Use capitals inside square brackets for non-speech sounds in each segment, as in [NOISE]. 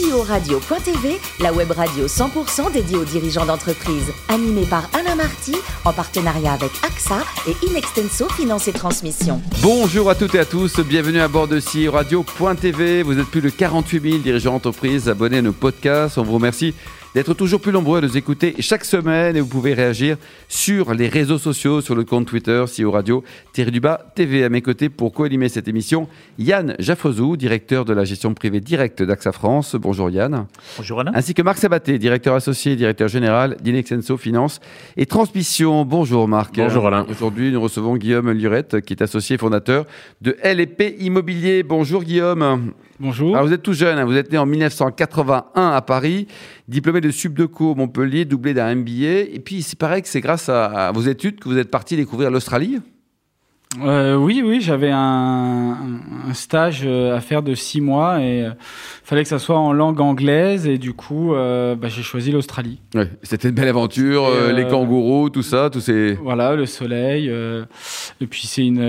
CEO Radio.tv, la web radio 100% dédiée aux dirigeants d'entreprise. Animée par Alain Marty, en partenariat avec AXA et Inextenso Finance et Transmission. Bonjour à toutes et à tous, bienvenue à bord de CEO Radio.tv. Vous êtes plus de 48 000 dirigeants d'entreprise abonnés à nos podcasts. On vous remercie d'être toujours plus nombreux à nous écouter chaque semaine et vous pouvez réagir sur les réseaux sociaux, sur le compte Twitter, CEO Radio, Thierry Dubas, TV à mes côtés pour co-animer cette émission. Yann Jaffrezou, directeur de la gestion privée directe d'AXA France. Bonjour Yann. Bonjour Alain. Ainsi que Marc Sabaté, directeur associé, directeur général d'Inexenso Finance et Transmission. Bonjour Marc. Bonjour Alain. Aujourd'hui, nous recevons Guillaume Lurette, qui est associé fondateur de LP Immobilier. Bonjour Guillaume. Bonjour. Vous êtes tout jeune, hein, vous êtes né en 1981 à Paris, diplômé de Subdeco Montpellier, doublé d'un MBA. Et puis il paraît que c'est grâce à, vos études que vous êtes parti découvrir l'Australie. Euh, oui, oui, j'avais un, un, stage euh, à faire de six mois et euh, fallait que ça soit en langue anglaise et du coup, euh, bah, j'ai choisi l'Australie. Ouais, c'était une belle aventure, les kangourous, tout ça, tous ces. Voilà, le soleil. et puis c'est une.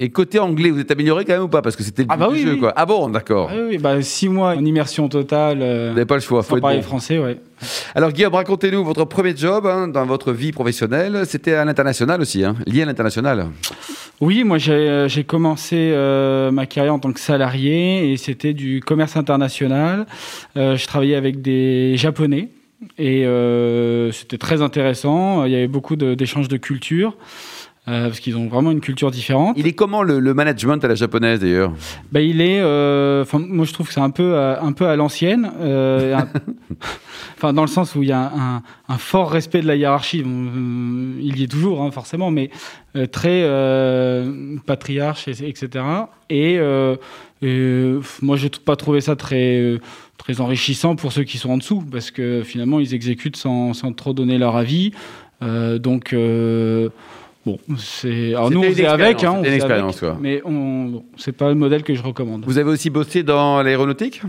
Et côté anglais, vous êtes amélioré quand même ou pas? Parce que c'était le Ah bah oui, jeu, oui. quoi. Ah bon, d'accord. ah oui, bah, six mois en immersion totale. Vous n'avez pas le choix, faut être parler bon. français, ouais. Alors Guillaume, racontez-nous votre premier job hein, dans votre vie professionnelle. C'était à l'international aussi, hein, lié à l'international. Oui, moi j'ai euh, commencé euh, ma carrière en tant que salarié et c'était du commerce international. Euh, je travaillais avec des Japonais et c'était très intéressant. Il y avait beaucoup de- d'échanges de, culture euh, parce qu'ils ont vraiment une culture différente. Il est comment le, le management à la japonaise d'ailleurs? Bah, il est, euh, enfin moi je trouve que c'est un peu à, un peu à l'ancienne, euh, [LAUGHS] enfin dans le sens où il y a un, un fort respect de la hiérarchie. Bon, euh, il y est toujours hein, forcément, mais euh, très euh, patriarche, et- etc. Et euh, euh, moi j'ai pas trouvé ça très euh, très enrichissant pour ceux qui sont en dessous, parce que finalement ils exécutent sans, sans trop donner leur avis. Euh, donc euh, Bon, c'est. Alors nous, on faisait avec, hein, on une avec, expérience, quoi. mais on, c'est pas le modèle que je recommande. Vous avez aussi bossé dans l'aéronautique?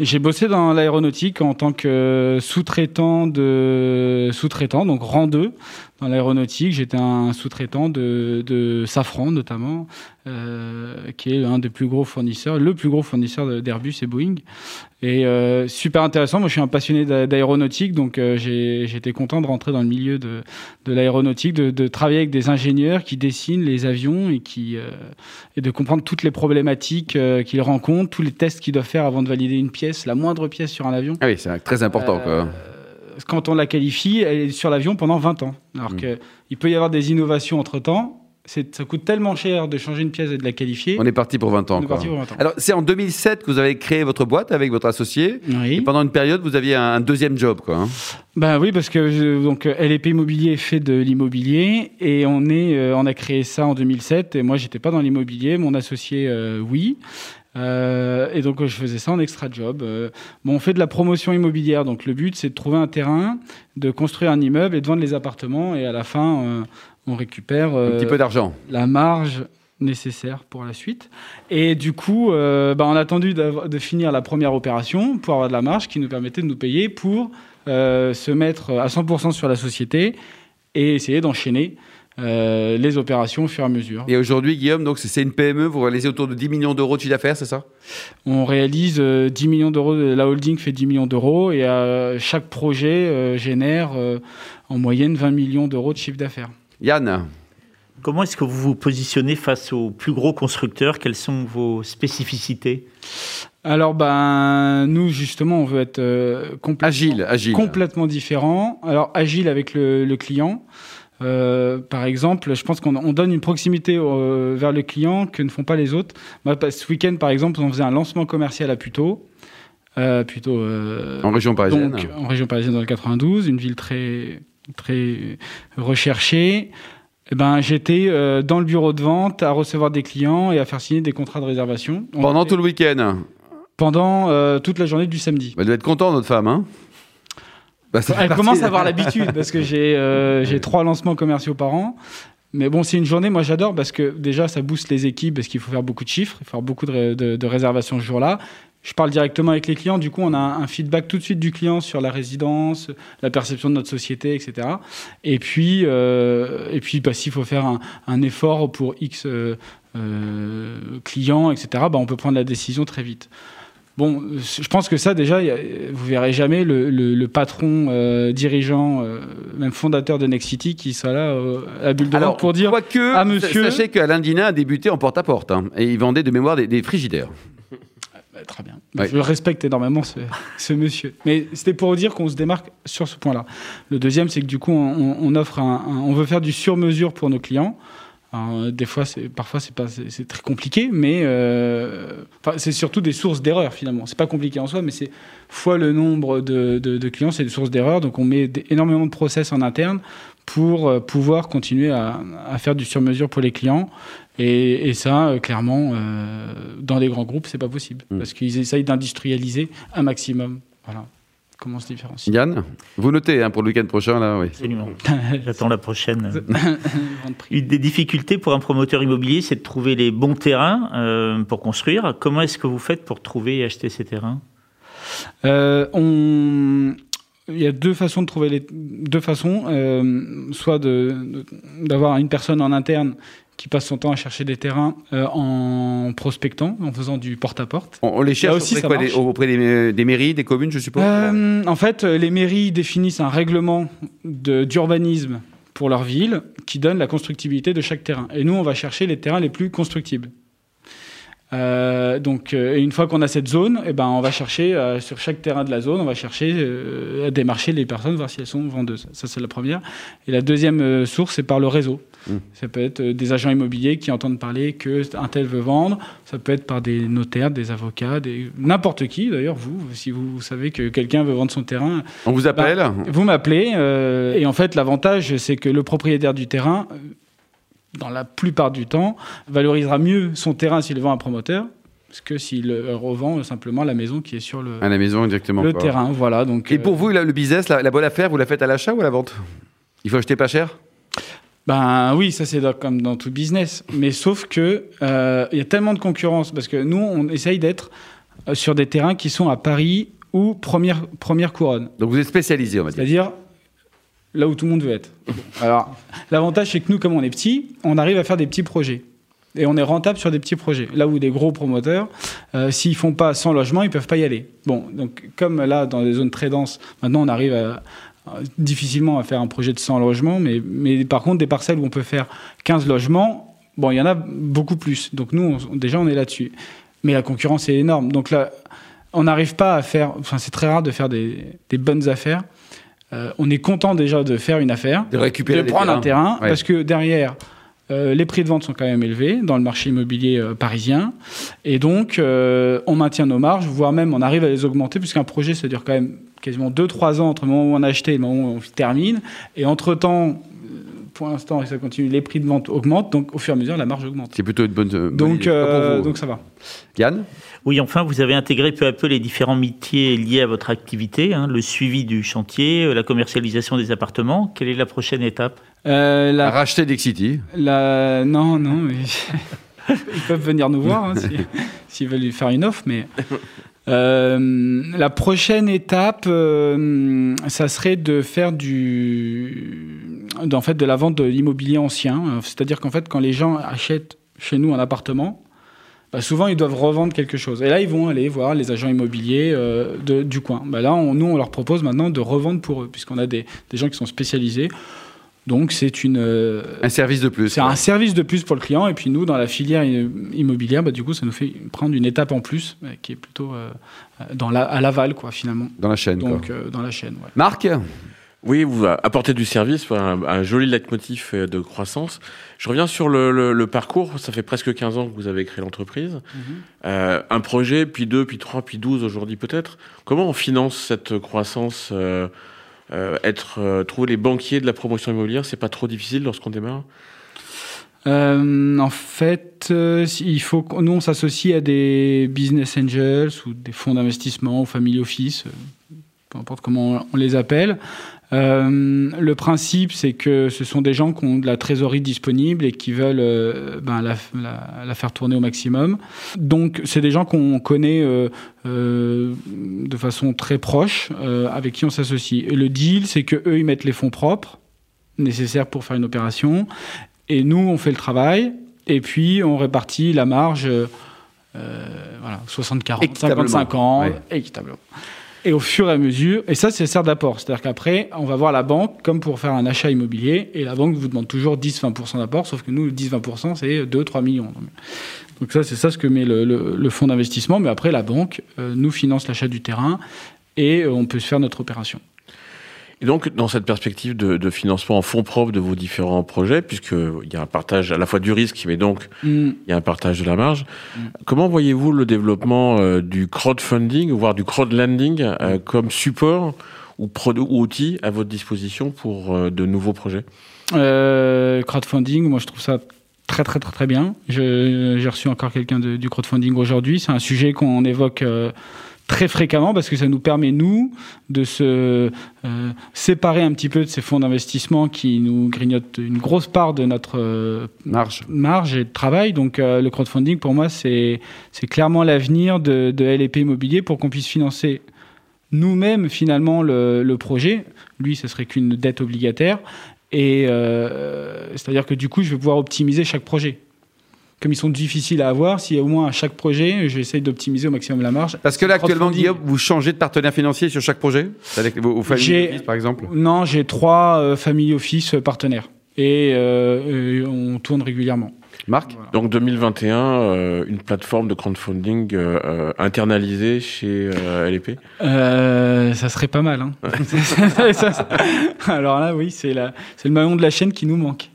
J'ai bossé dans l'aéronautique en tant que sous-traitant de sous-traitant, donc rang 2 dans l'aéronautique. J'étais un sous-traitant de, de Safran notamment, euh, qui est un des plus gros fournisseurs, le plus gros fournisseur d'Airbus et Boeing. Et euh, super intéressant. Moi, je suis un passionné d'a- d'aéronautique, donc euh, j'ai- j'étais content de rentrer dans le milieu de, de l'aéronautique, de, de travailler avec des ingénieurs qui dessinent les avions et qui euh, et de comprendre toutes les problématiques euh, qu'ils rencontrent, tous les tests qu'ils doivent faire avant de valider une pièce, la moindre pièce sur un avion. Ah oui, c'est très important. Euh, quoi. Quand on la qualifie, elle est sur l'avion pendant 20 ans. Alors Mm. qu'il peut y avoir des innovations entre-temps. C'est- Ça coûte tellement cher de changer une pièce et de la qualifier. On est parti pour 20 ans. On est parti pour 20 ans. Alors, c'est en 2007 que vous avez créé votre boîte avec votre associé. Et pendant une période, vous aviez un, deuxième job. Quoi, hein. Ben oui, parce que euh, donc euh, LEP Immobilier fait de l'immobilier et on est, euh, on a créé ça en 2007 et moi j'étais pas dans l'immobilier, mon associé euh, oui. Euh, et donc euh, je faisais ça en extra job. Euh, bon, on fait de la promotion immobilière, donc le but c'est de trouver un terrain, de construire un immeuble et de vendre les appartements et à la fin euh, on récupère Un petit peu d'argent. la marge nécessaire pour la suite. Et du coup, bah, on a attendu de finir la première opération pour avoir de la marge qui nous permettait de nous payer pour se mettre à 100% sur la société et essayer d'enchaîner euh, les opérations au fur et à mesure. Et aujourd'hui, Guillaume, donc c'est- une PME, vous réalisez autour de 10 millions d'euros de chiffre d'affaires, c'est ça? On réalise euh, 10 millions d'euros, la holding fait 10 millions d'euros et euh, chaque projet euh, génère euh, en moyenne 20 millions d'euros de chiffre d'affaires. Yann Comment est-ce que vous vous positionnez face aux plus gros constructeurs? Quelles sont vos spécificités? Alors, ben, nous, justement, on veut être euh, complètement, Agile, agile. complètement différent. Alors, agile avec le, le client. Euh, par exemple, je pense qu'on on donne une proximité vers le client que ne font pas les autres. Moi, ce week-end, par exemple, on faisait un lancement commercial à Puteaux. Euh, Puteaux, euh, En région parisienne. donc, en région parisienne dans le 92, une ville très, très recherchée. Eh ben, j'étais euh, dans le bureau de vente à recevoir des clients et à faire signer des contrats de réservation. On Pendant tout le week-end? pendant euh, toute la journée du samedi. Elle doit être contente, notre femme. Hein Bah, Elle partie- commence à avoir [LAUGHS] l'habitude parce que j'ai euh, j'ai trois lancements commerciaux par an. Mais bon, c'est une journée, moi j'adore parce que déjà ça booste les équipes parce qu'il faut faire beaucoup de chiffres, il faut faire beaucoup de, ré- de- de réservations ce jour-là. Je parle directement avec les clients, du coup on a un, un feedback tout de suite du client sur la résidence, la perception de notre société, etc. Et puis, euh, et puis bah, s'il faut faire un, un effort pour X euh, euh, clients, etc., bah, on peut prendre la décision très vite. Bon, je pense que ça, déjà, y a- vous verrez jamais le, le- le patron, euh, dirigeant, euh, même fondateur de Next City qui soit là euh, à bulle de vente pour dire quoique, Ah, monsieur- sachez qu'Alain Dinin a débuté en porte-à-porte hein, et il vendait de mémoire des, des frigidaires. Bah, Très bien. Ouais. Je respecte énormément ce, ce monsieur. Mais c'était pour dire qu'on se démarque sur ce point-là. Le deuxième, c'est que du coup, on, on offre un, un- on veut faire du sur-mesure pour nos clients. Alors, des fois, parfois, c'est pas, c'est, c'est très compliqué, mais euh, c'est surtout des sources d'erreurs finalement. C'est pas compliqué en soi, mais c'est fois le nombre de, de- de clients, c'est des sources d'erreurs. Donc, on met énormément de process en interne pour euh, pouvoir continuer à, à faire du sur-mesure pour les clients. Et, et ça, euh, clairement, euh, dans les grands groupes, c'est pas possible Mm. parce qu'ils essayent d'industrialiser un maximum. Voilà comment on se différencie. Yann, vous notez hein, pour le week-end prochain, là, oui. Absolument. [LAUGHS] J'attends la prochaine. [LAUGHS] Une des difficultés pour un promoteur immobilier, c'est de trouver les bons terrains euh, pour construire. Comment est-ce que vous faites pour trouver et acheter ces terrains? Euh, on... Il y a deux façons de trouver les deux façons, euh, soit de- d'avoir une personne en interne qui passe son temps à chercher des terrains euh, en prospectant, en faisant du porte-à-porte. On, on les cherche aussi, auprès, quoi, des, marche. auprès des, des mairies, des communes, je suppose Euh, en fait, les mairies définissent un règlement de- d'urbanisme pour leur ville qui donne la constructibilité de chaque terrain. Et nous, on va chercher les terrains les plus constructibles. Euh, donc, euh, une fois qu'on a cette zone, eh ben, on va chercher euh, sur chaque terrain de la zone, on va chercher à démarcher les personnes, voir si elles sont vendeuses. Ça, c'est la première. Et la deuxième source, c'est par le réseau. Mm. Ça peut être des agents immobiliers qui entendent parler que un tel veut vendre. Ça peut être par des notaires, des avocats, des... n'importe qui. D'ailleurs, vous, si vous savez que quelqu'un veut vendre son terrain, On vous appelle vous m'appelez. et en fait, l'avantage, c'est que le propriétaire du terrain, dans la plupart du temps, valorisera mieux son terrain s'il vend à un promoteur que s'il euh, revend simplement la maison qui est sur le, à la maison, exactement. le quoi. terrain. Voilà. Donc, Et euh, pour vous, là, le business, la, la bonne affaire, vous la faites à l'achat ou à la vente? Il faut acheter pas cher? Ben oui, ça c'est comme dans tout business. Mais sauf que euh, il y a tellement de concurrence parce que nous, on essaye d'être euh, sur des terrains qui sont à Paris ou première, première couronne. Donc vous êtes spécialisé, on va dire. C'est-à-dire là où tout le monde veut être. [LAUGHS] Alors, l'avantage, c'est que nous, comme on est petit, on arrive à faire des petits projets. Et on est rentable sur des petits projets. Là où des gros promoteurs, euh, s'ils font pas 100 logements, ils peuvent pas y aller. Bon, donc comme là, dans des zones très denses, maintenant on arrive à- à- difficilement à faire un projet de 100 logements, mais, mais par contre, des parcelles où on peut faire 15 logements, bon, il y en a beaucoup plus. Donc nous, on- déjà, on est là-dessus. Mais la concurrence est énorme. Donc là, on n'arrive pas à faire, enfin, c'est très rare de faire des, des bonnes affaires. Euh, on est content déjà de faire une affaire, De récupérer de prendre terrains. un terrain, Ouais. parce que derrière, euh, les prix de vente sont quand même élevés dans le marché immobilier euh, parisien. Et donc, euh, on maintient nos marges, voire même on arrive à les augmenter, puisqu'un projet, ça dure quand même quasiment 2-3 ans entre le moment où on a acheté et le moment où on termine. Et entre-temps, pour l'instant, et ça continue, les prix de vente augmentent, donc au fur et à mesure, la marge augmente. C'est plutôt une bonne. bonne Donc, idée. Euh, donc ça va. Yann? Oui, enfin, vous avez intégré peu à peu les différents métiers liés à votre activité, hein, le suivi du chantier, euh, la commercialisation des appartements. Quelle est la prochaine étape? Euh, la racheter Dexity. La... Non, non, mais [LAUGHS] ils peuvent venir nous voir hein, si- [LAUGHS] s'ils veulent lui faire une offre, mais euh, la prochaine étape, euh, ça serait de faire du, en fait, de la vente de l'immobilier ancien. C'est-à-dire qu'en fait, quand les gens achètent chez nous un appartement, bah, souvent ils doivent revendre quelque chose. Et là, ils vont aller voir les agents immobiliers euh, de- du coin. Bah, là, on- nous, on leur propose maintenant de revendre pour eux, puisqu'on a des, des gens qui sont spécialisés. Donc, c'est une, euh, Un service de plus. c'est un service de plus pour le client. Et puis nous, dans la filière immobilière, bah, du coup, ça nous fait prendre une étape en plus, euh, qui est plutôt euh, dans la, à l'aval, quoi, finalement. Dans la chaîne. quoi. Donc, euh, dans la chaîne. Ouais. Marc Oui, vous apportez du service, un, un joli leitmotiv de croissance. Je reviens sur le, le- le parcours. Ça fait presque 15 ans que vous avez créé l'entreprise. Euh, un projet, puis deux, puis trois, puis douze aujourd'hui peut-être. Comment on finance cette croissance euh, être, euh, Trouver les banquiers de la promotion immobilière, c'est pas trop difficile lorsqu'on démarre? Euh, en fait, euh, il faut nous on s'associe à des business angels ou des fonds d'investissement ou family office, euh, peu importe comment on les appelle. Euh, le principe, c'est que ce sont des gens qui ont de la trésorerie disponible et qui veulent euh, ben, la, la- la faire tourner au maximum. Donc, c'est des gens qu'on connaît euh, de façon très proche, avec qui on s'associe. Et le deal, c'est que eux, ils mettent les fonds propres nécessaires pour faire une opération, et nous, on fait le travail, et puis on répartit la marge. voilà, 60-40, Équitablement. 55 ans, Ouais. équitablement. Et au fur et à mesure, et ça, c'est sert d'apport. C'est-à-dire qu'après, on va voir la banque comme pour faire un achat immobilier, et la banque vous demande toujours 10-20% d'apport, sauf que nous, le 10-20%, c'est 2-3 millions. Donc, ça, c'est ça ce que met le fonds d'investissement. Mais après, la banque euh, nous finance l'achat du terrain, et euh, on peut se faire notre opération. Et donc, dans cette perspective de, de financement en fonds propres de vos différents projets, puisqu'il y a un partage à la fois du risque, mais donc Hmm. il y a un partage de la marge, comment voyez-vous le développement euh, du crowdfunding, voire du crowdlending, euh, comme support ou, outil à votre disposition pour euh, de nouveaux projets? Euh, crowdfunding, moi je trouve ça très très très très bien. J'ai reçu encore quelqu'un du crowdfunding aujourd'hui. C'est un sujet qu'on évoque très fréquemment parce que ça nous permet, nous, de se euh, séparer un petit peu de ces fonds d'investissement qui nous grignotent une grosse part de notre euh, Marge. marge et de travail. Donc euh, le crowdfunding, pour moi, c'est clairement l'avenir de, de LEP Immobilier pour qu'on puisse financer nous-mêmes finalement le, le projet. Lui, ce serait qu'une dette obligataire. Et c'est-à-dire que du coup, je vais pouvoir optimiser chaque projet. Comme ils sont difficiles à avoir, si au moins à chaque projet, j'essaye d'optimiser au maximum la marge. Parce que là, actuellement. Guillaume, vous changez de partenaire financier sur chaque projet que vos, vos familles J'ai- office, par exemple? Non, j'ai trois euh, family office partenaires. Et, euh, et on tourne régulièrement. Marc? Donc 2021, euh, une plateforme de crowdfunding euh, euh, internalisée chez euh, LEP Euh, ça serait pas mal. Hein. [LAUGHS] [LAUGHS] Alors là, oui, c'est le maillon de la chaîne qui nous manque.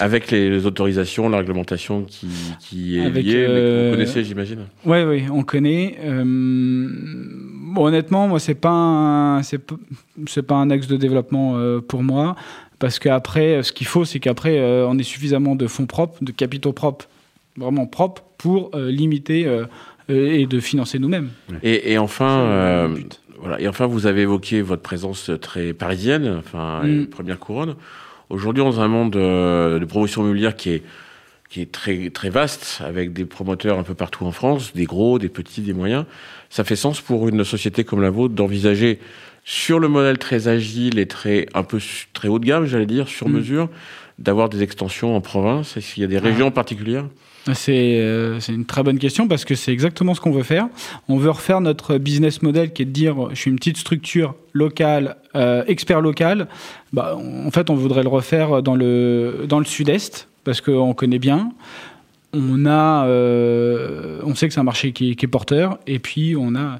Avec les, les autorisations, la réglementation qui, qui est Avec, liée, mais que euh, vous connaissez, j'imagine Oui, oui, on connaît. Euh, bon, honnêtement, moi, c'est pas un, c'est pas un axe de développement euh, pour moi, parce qu'après, ce qu'il faut, c'est qu'après, euh, on ait suffisamment de fonds propres, de capitaux propres, vraiment propres, pour euh, limiter euh, euh, et de financer nous-mêmes. Et, et enfin, euh, voilà. Et enfin, vous avez évoqué votre présence très parisienne, enfin, Mm. une première couronne. Aujourd'hui, dans un monde euh, de promotion immobilière qui est qui est très très vaste, avec des promoteurs un peu partout en France, des gros, des petits, des moyens, ça fait sens pour une société comme la vôtre d'envisager sur le modèle très agile et très un peu très haut de gamme, j'allais dire, sur Mm. mesure, d'avoir des extensions en province. Est-ce qu'il y a des Ah. régions particulières? C'est euh, c'est une très bonne question parce que c'est exactement ce qu'on veut faire. On veut refaire notre business model qui est de dire je suis une petite structure locale, euh, expert local. Bah, en fait, on voudrait le refaire dans le, dans le sud-est parce qu'on connaît bien. On, a, euh, on sait que c'est un marché qui est, qui est porteur et puis on a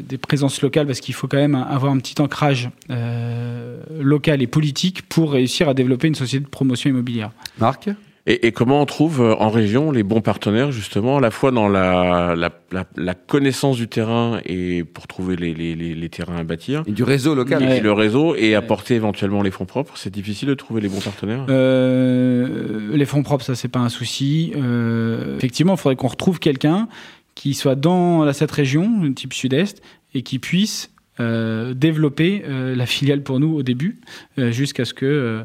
des présences locales parce qu'il faut quand même avoir un petit ancrage euh, local et politique pour réussir à développer une société de promotion immobilière. Marc? Et, et comment on trouve euh, en région les bons partenaires, justement, à la fois dans la, la, la, la connaissance du terrain et pour trouver les, les, les, les terrains à bâtir, Et du réseau local. et Ouais. le réseau, et apporter éventuellement les fonds propres C'est difficile de trouver les bons partenaires? Euh, les fonds propres, ça c'est pas un souci. Euh, effectivement, il faudrait qu'on retrouve quelqu'un qui soit dans cette région, type sud-est, et qui puisse euh, développer euh, la filiale pour nous au début, euh, jusqu'à ce que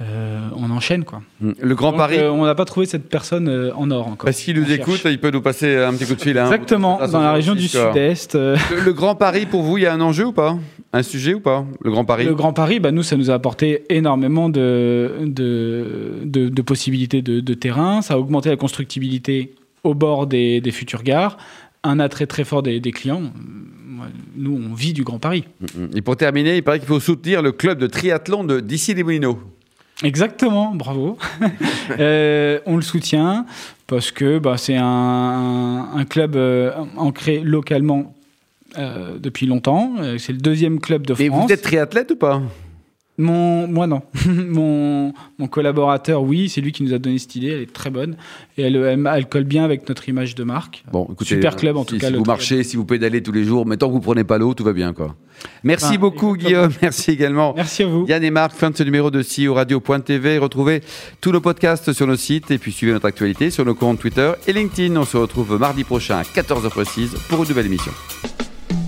euh, on enchaîne quoi. Le Grand Donc, Paris on n'a pas trouvé cette personne en or encore. Parce qu'il nous On cherche. écoute, il peut nous passer un petit coup de fil. hein. Exactement, dans la région du 06, quoi. sud-est. Le, le Grand Paris, pour vous, il y a un enjeu ou pas? Un sujet ou pas Le Grand Paris? Le Grand Paris, bah, nous, ça nous a apporté énormément de, de, de, de possibilités de, de terrain. Ça a augmenté la constructibilité au bord des, des futures gares. Un attrait très fort des, des clients. Nous, on vit du Grand Paris. Et pour terminer, il paraît qu'il faut soutenir le club de triathlon de d'ici les Moulineaux. Exactement, bravo. [LAUGHS] Euh, on le soutient parce que bah, c'est un, un club euh, ancré localement euh, depuis longtemps. C'est le deuxième club de Et France. vous êtes triathlète ou pas? Mon, moi non. [LAUGHS] mon, mon collaborateur, oui, c'est lui qui nous a donné cette idée. Elle est très bonne et elle, elle, elle colle bien avec notre image de marque. Bon, écoutez, Super club, en si- tout cas, Si vous club. marchez, si vous pédalez tous les jours, mais tant que vous prenez pas l'eau, tout va bien, quoi. Merci Ah, beaucoup, exactement. Guillaume. [LAUGHS] Merci également. Merci à vous. Yann et Marc, fin de ce numéro de CEO Radio.tv. Retrouvez tous nos podcasts sur nos sites et puis suivez notre actualité sur nos comptes Twitter et LinkedIn. On se retrouve mardi prochain à 14h précise pour une nouvelle émission.